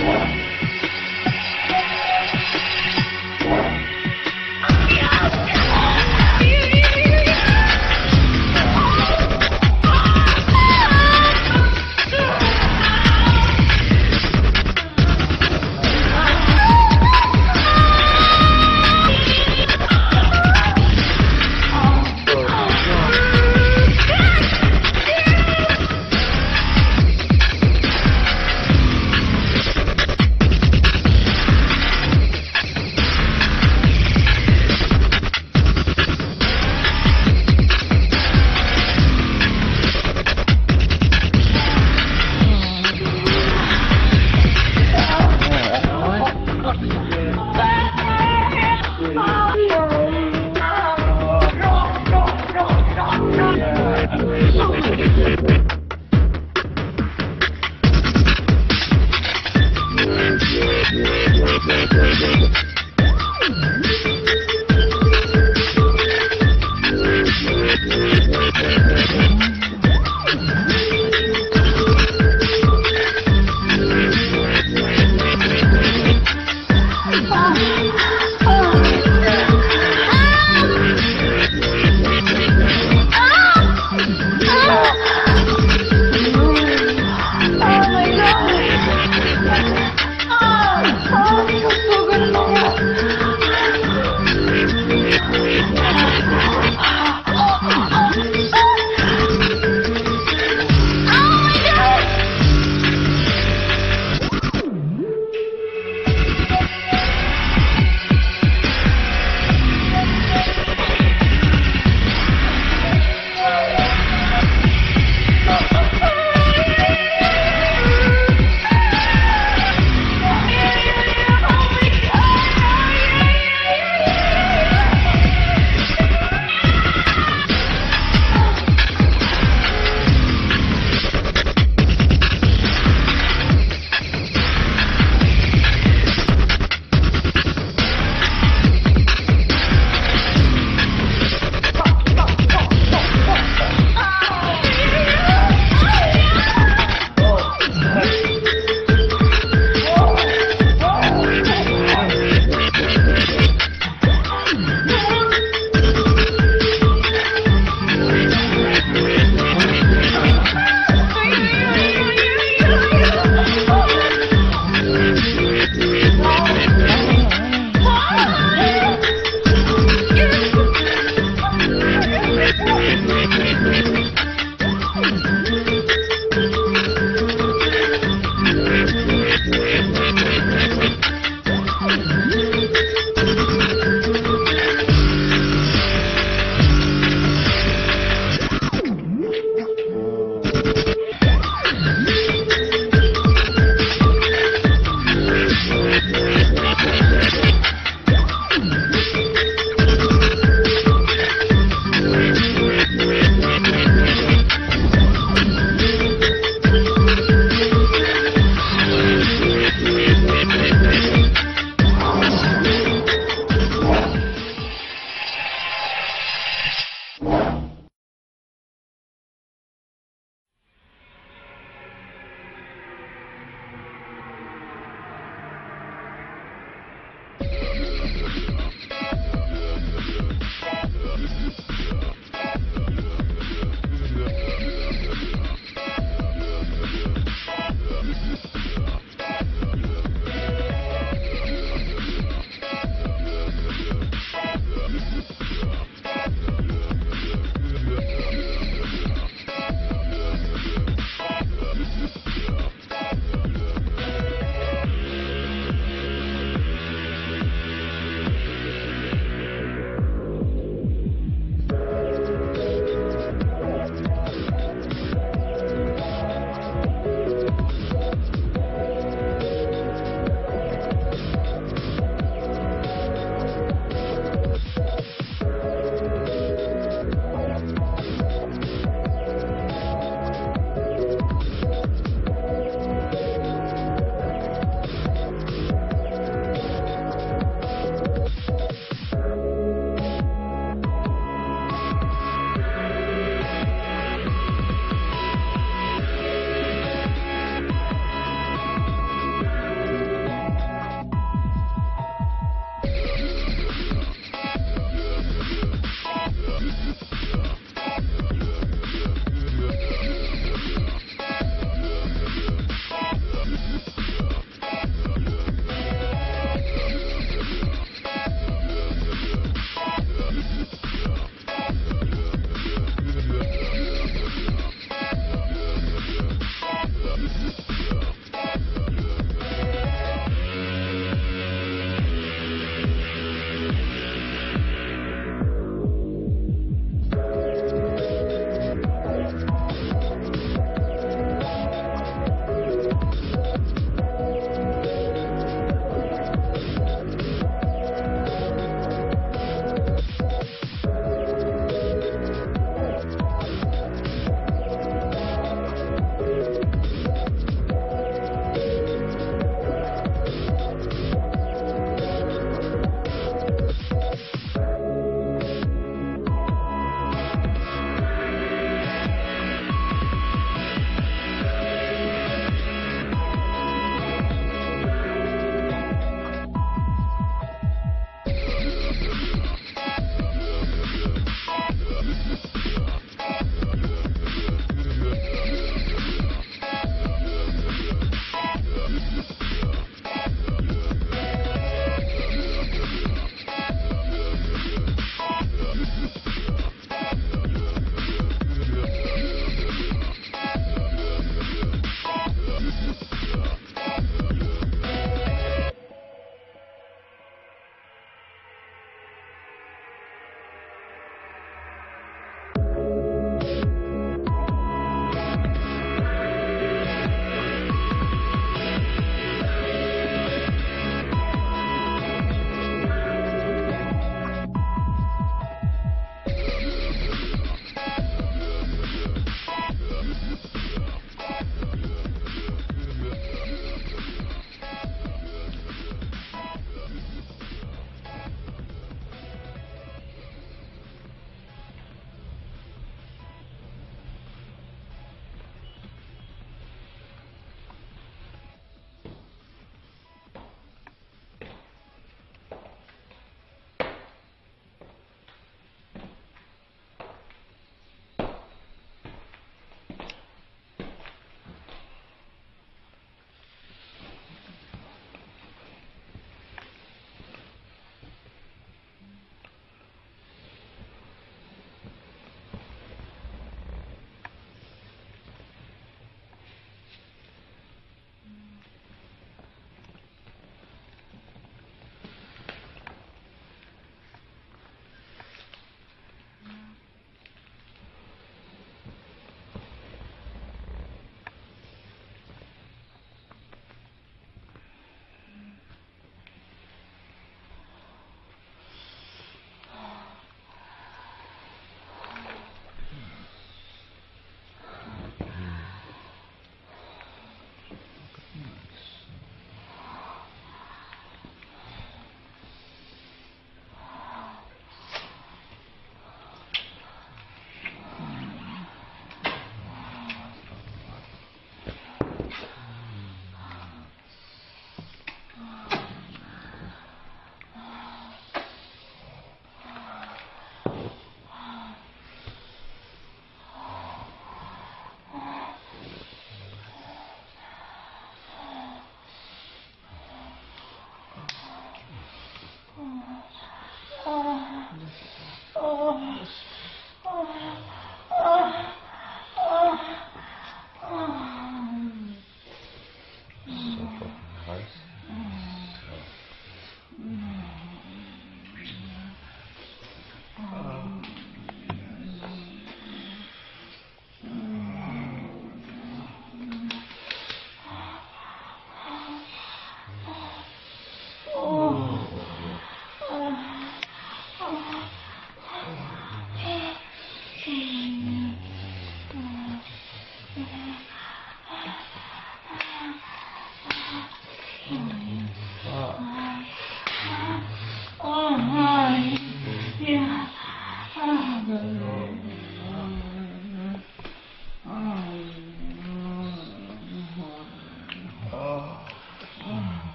Wow.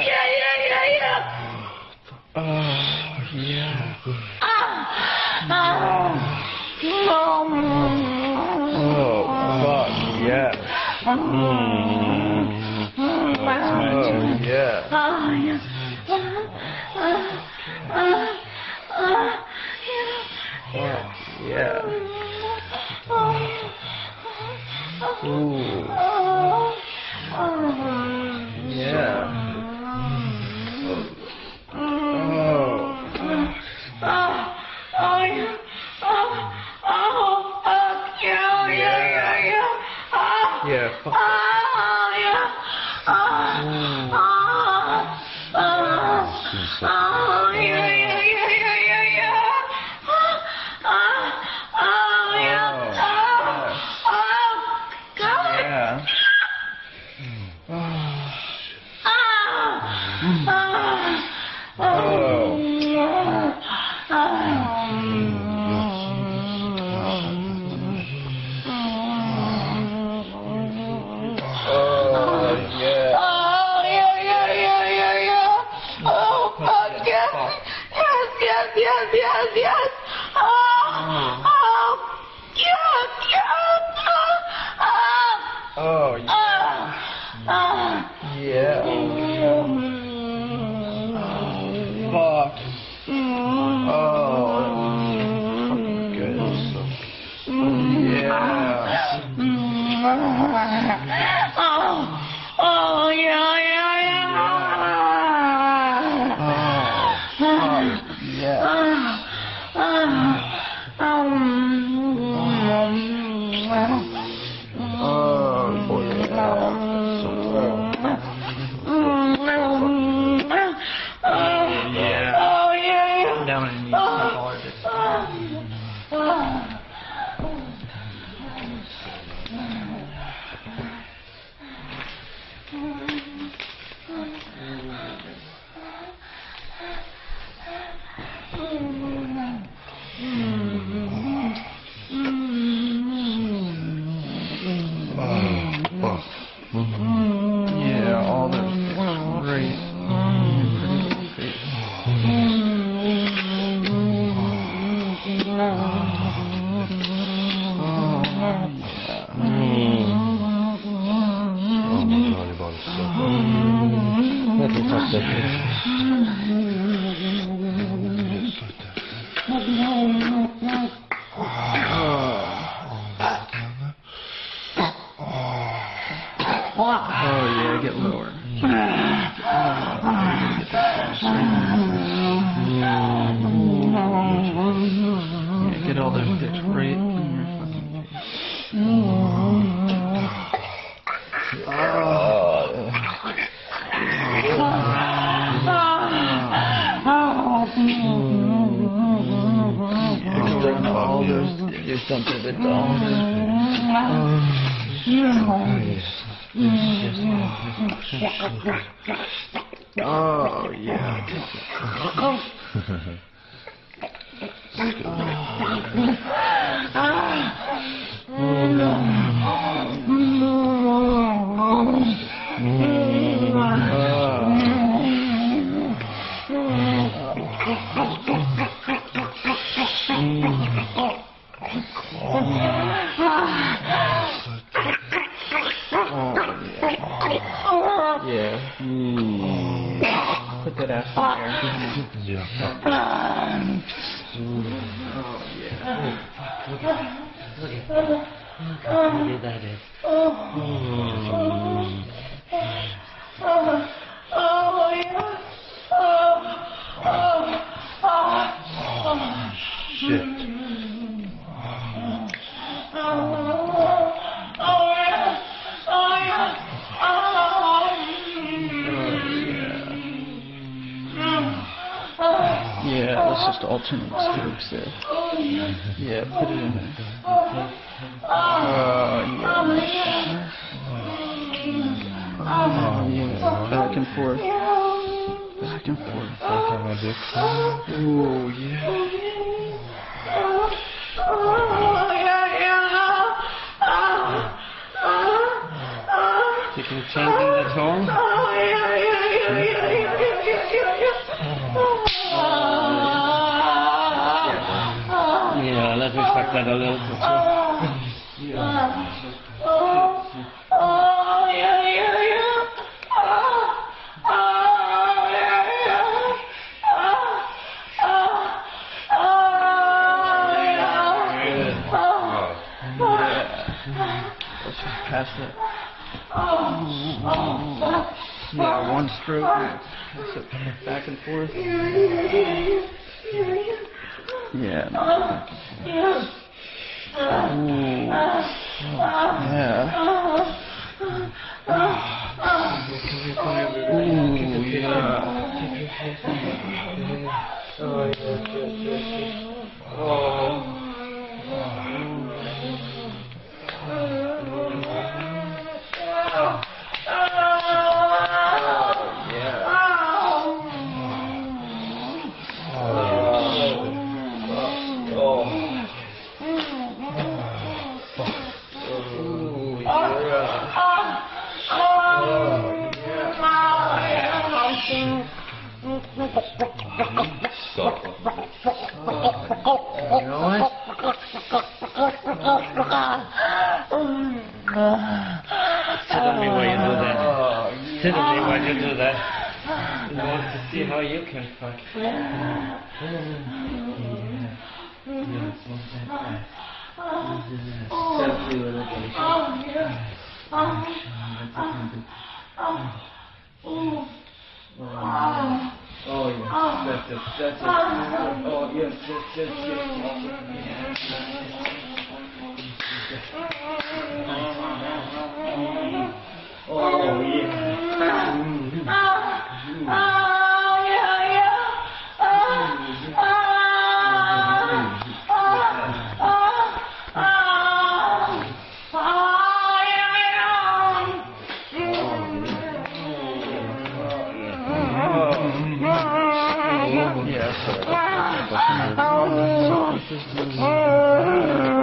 yeah, yeah, yeah, yeah. Oh, yeah. Oh, fuck, yeah. Mm. Oh, oh, yeah. Oh, yeah. Oh, yeah. Ooh. yes, yes. Ah. Oh, oh. leżeć tak na dole, to co? Let's just pass it. Yeah, one stroke. Pass it back and forth. Yeah. Okay, fuck. Oh, my God.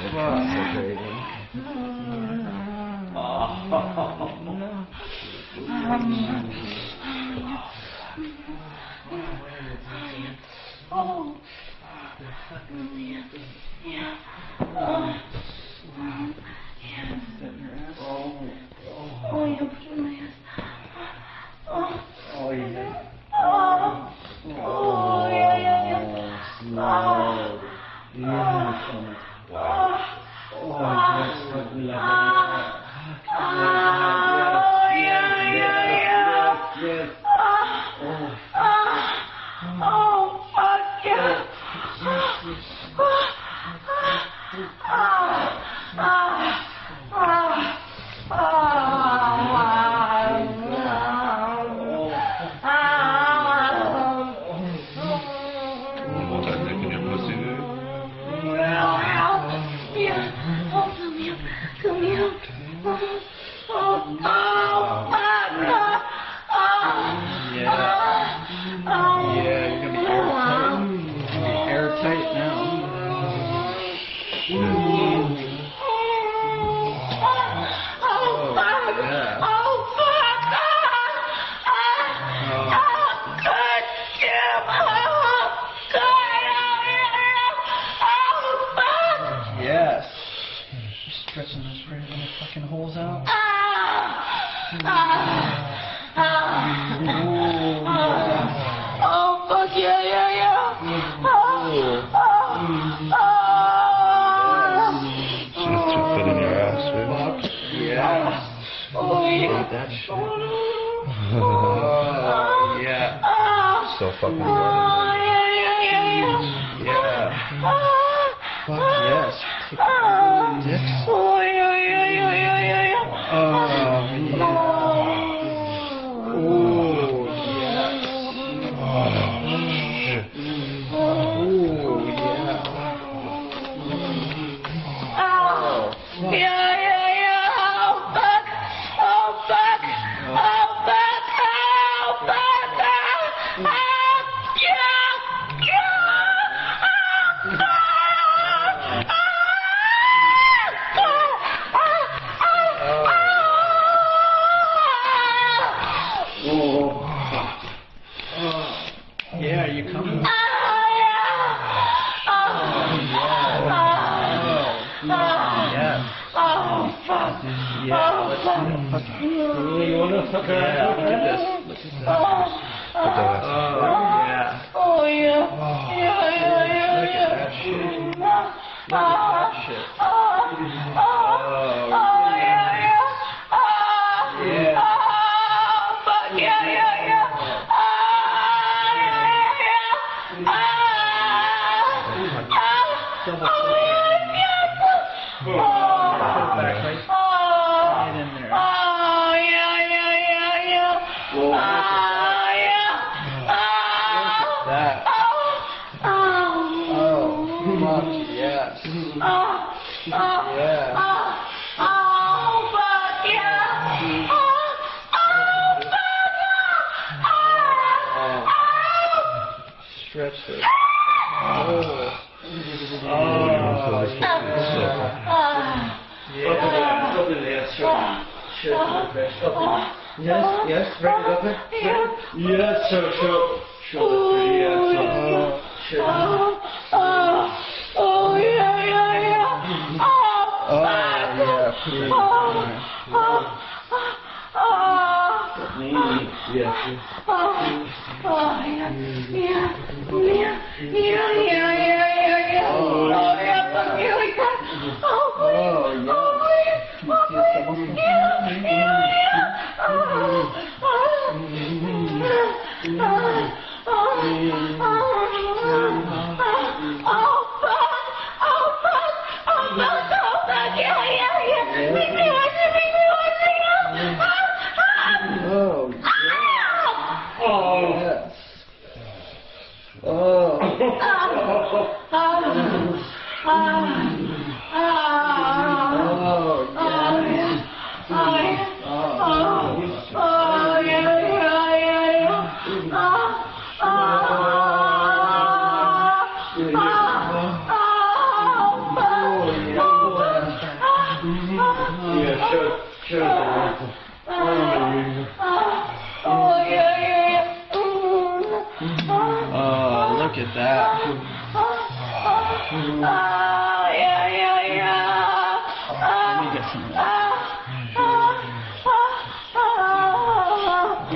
Wow. so fucking yeah Yeah. Fuck yes. Dicks. Oh, yeah, yeah, yeah, Look at that shit. Yes, very lovely. Yes, sure, sure. Sure, that's yes. Oh, sure. Oh, oh, oh, yeah, yeah, yeah. Oh, oh yeah. Oh, oh, oh, oh. Yes. Oh, oh, yeah, yeah, yeah, yeah, yeah, yeah, yeah. Oh, yeah, something like that. Oh.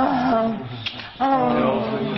Oh, oh.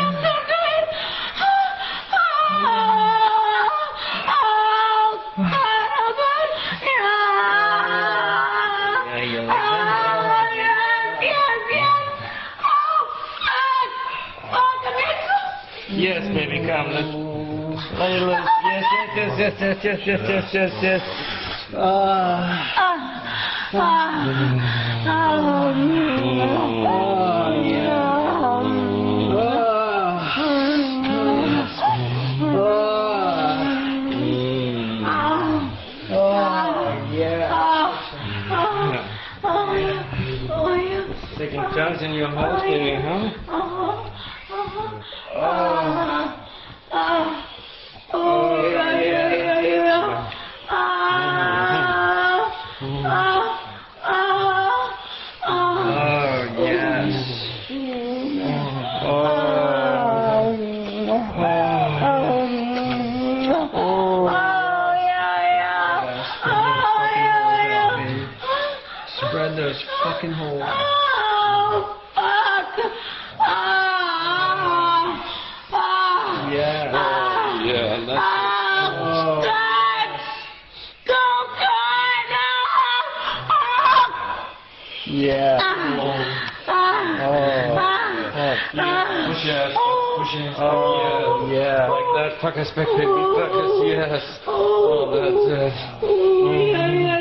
hamlet. Very loose. Yes, yes, yes, yes, yes, yes, yes, yes, yes, yes. Ah. Ah. Ah. Oh, yeah. Ah. Ah. Oh, yeah. Taking chance in your house, baby, huh? now. Oh, yeah. yeah. Like that. Fuck, I baby. Fuck, yes. Oh, that's it. Uh, yeah.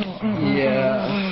Mm, mm, mm, yeah.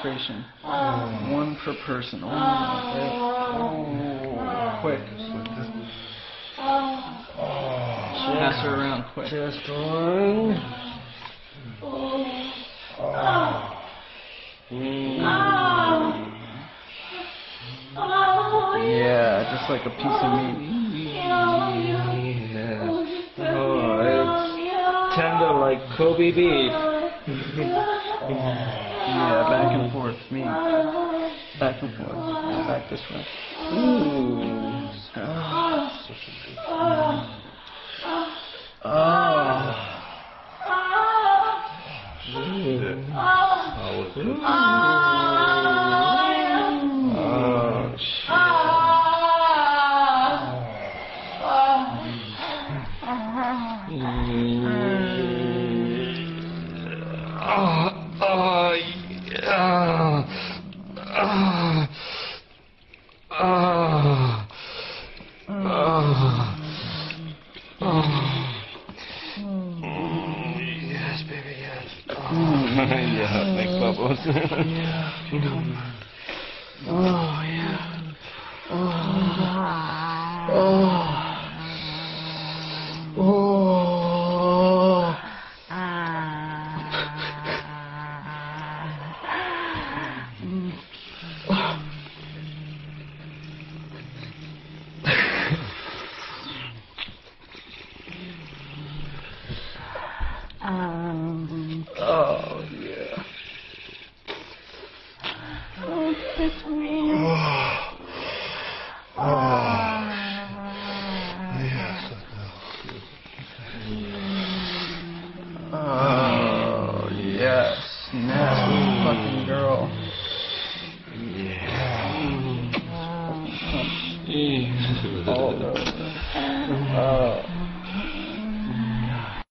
Click penetration. Oh. One per person. Oh, oh, quick. Oh. Pass her around quick. Just one. Oh. Yeah, just like a piece of meat. Oh, it's tender like Kobe beef. Yeah, back and forth. Meat. Back and forth. Back this way. Ooh. Oh. Oh, Oh. Oh, shit. Oh, oh,